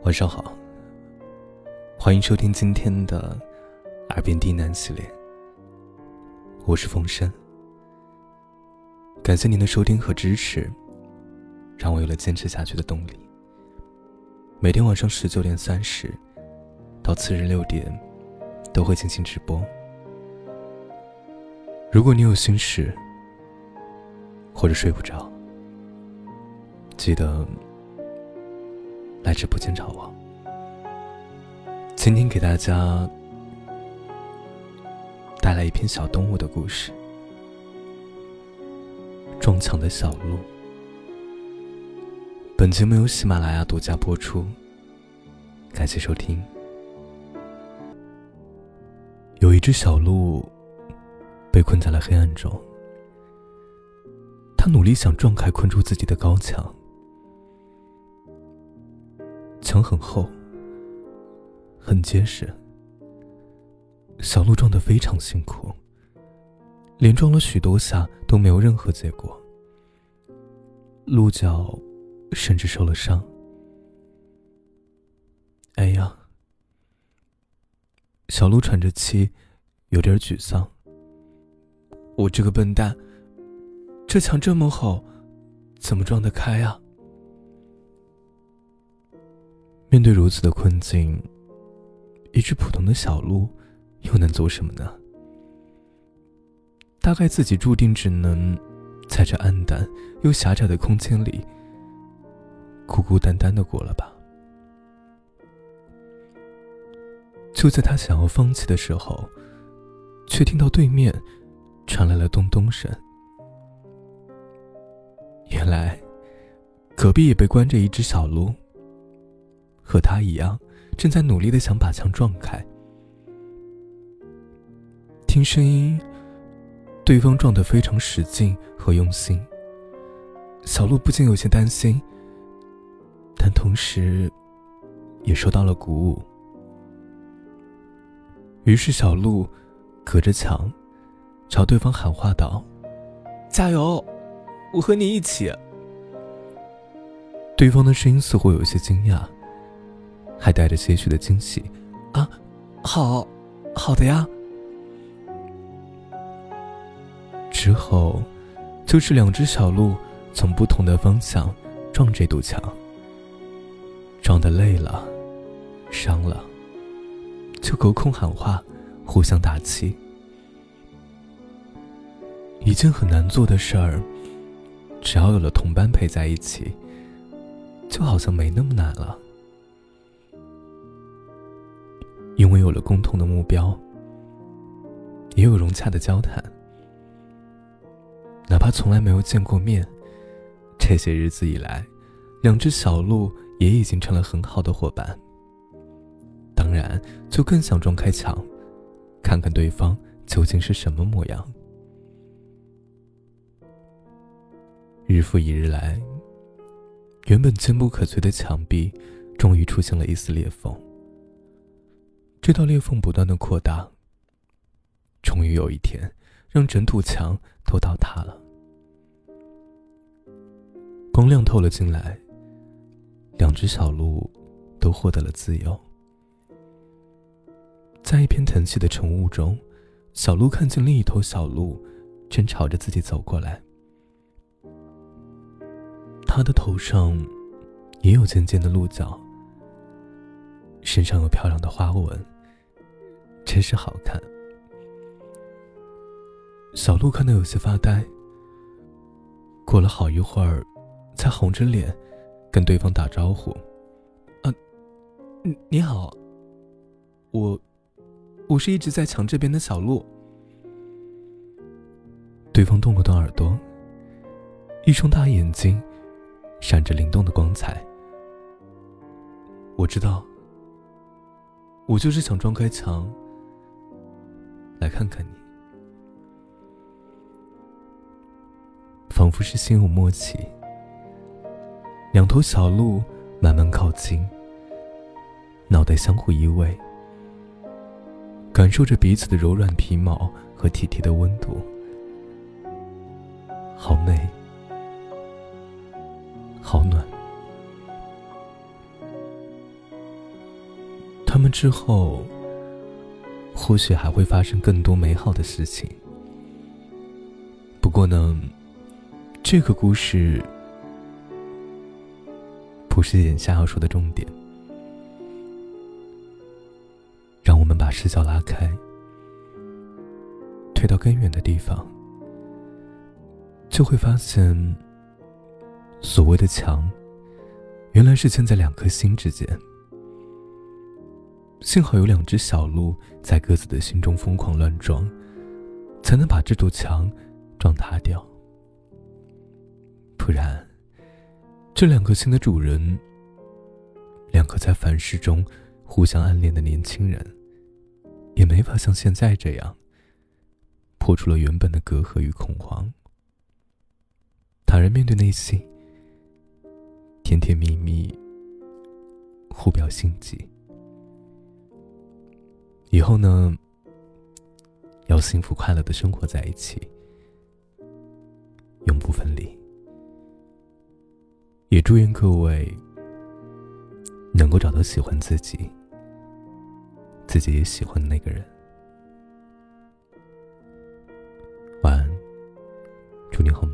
晚上好，欢迎收听今天的《耳边低喃》系列，我是风声。感谢您的收听和支持，让我有了坚持下去的动力。每天晚上十九点三十到次日六点都会进行直播。如果你有心事或者睡不着，记得。来直播间找我。今天给大家带来一篇小动物的故事——撞墙的小鹿。本节目由喜马拉雅独家播出，感谢收听。有一只小鹿被困在了黑暗中，它努力想撞开困住自己的高墙。墙很厚，很结实。小鹿撞得非常辛苦，连撞了许多下都没有任何结果。鹿角甚至受了伤。哎呀！小鹿喘着气，有点沮丧。我这个笨蛋，这墙这么厚，怎么撞得开呀？面对如此的困境，一只普通的小鹿又能做什么呢？大概自己注定只能在这暗淡又狭窄的空间里孤孤单单的过了吧。就在他想要放弃的时候，却听到对面传来了咚咚声。原来，隔壁也被关着一只小鹿。和他一样，正在努力的想把墙撞开。听声音，对方撞得非常使劲和用心。小鹿不禁有些担心，但同时，也受到了鼓舞。于是，小鹿隔着墙，朝对方喊话道：“加油，我和你一起。”对方的声音似乎有些惊讶。还带着些许的惊喜，啊，好，好的呀。之后，就是两只小鹿从不同的方向撞这堵墙，撞得累了，伤了，就隔空喊话，互相打气。一件很难做的事儿，只要有了同伴陪在一起，就好像没那么难了。因为有了共同的目标，也有融洽的交谈，哪怕从来没有见过面，这些日子以来，两只小鹿也已经成了很好的伙伴。当然，就更想撞开墙，看看对方究竟是什么模样。日复一日来，原本坚不可摧的墙壁，终于出现了一丝裂缝。这道裂缝不断的扩大，终于有一天，让整堵墙都倒塌了。光亮透了进来，两只小鹿都获得了自由。在一片腾起的晨雾中，小鹿看见另一头小鹿正朝着自己走过来，它的头上也有尖尖的鹿角，身上有漂亮的花纹。真是好看。小鹿看得有些发呆。过了好一会儿，才红着脸跟对方打招呼：“啊，你好，我，我是一直在墙这边的小鹿。”对方动了动耳朵，一双大眼睛闪着灵动的光彩。我知道，我就是想撞开墙。来看看你，仿佛是心有默契。两头小鹿慢慢靠近，脑袋相互依偎，感受着彼此的柔软皮毛和体贴的温度，好美，好暖。他们之后，或许还会发生更多美好的事情。不过呢，这个故事不是眼下要说的重点。让我们把视角拉开，推到更远的地方，就会发现，所谓的墙，原来是建在两颗心之间。幸好有两只小鹿在各自的心中疯狂乱撞，才能把这堵墙撞塌掉。不然，这两颗心的主人，两个在凡事中。互相暗恋的年轻人，也没法像现在这样破除了原本的隔阂与恐慌，坦然面对内心，甜甜蜜蜜，互表心迹。以后呢，要幸福快乐的生活在一起，永不分离。也祝愿各位能够找到喜欢自己。自己也喜欢的那个人。晚安，祝你好梦。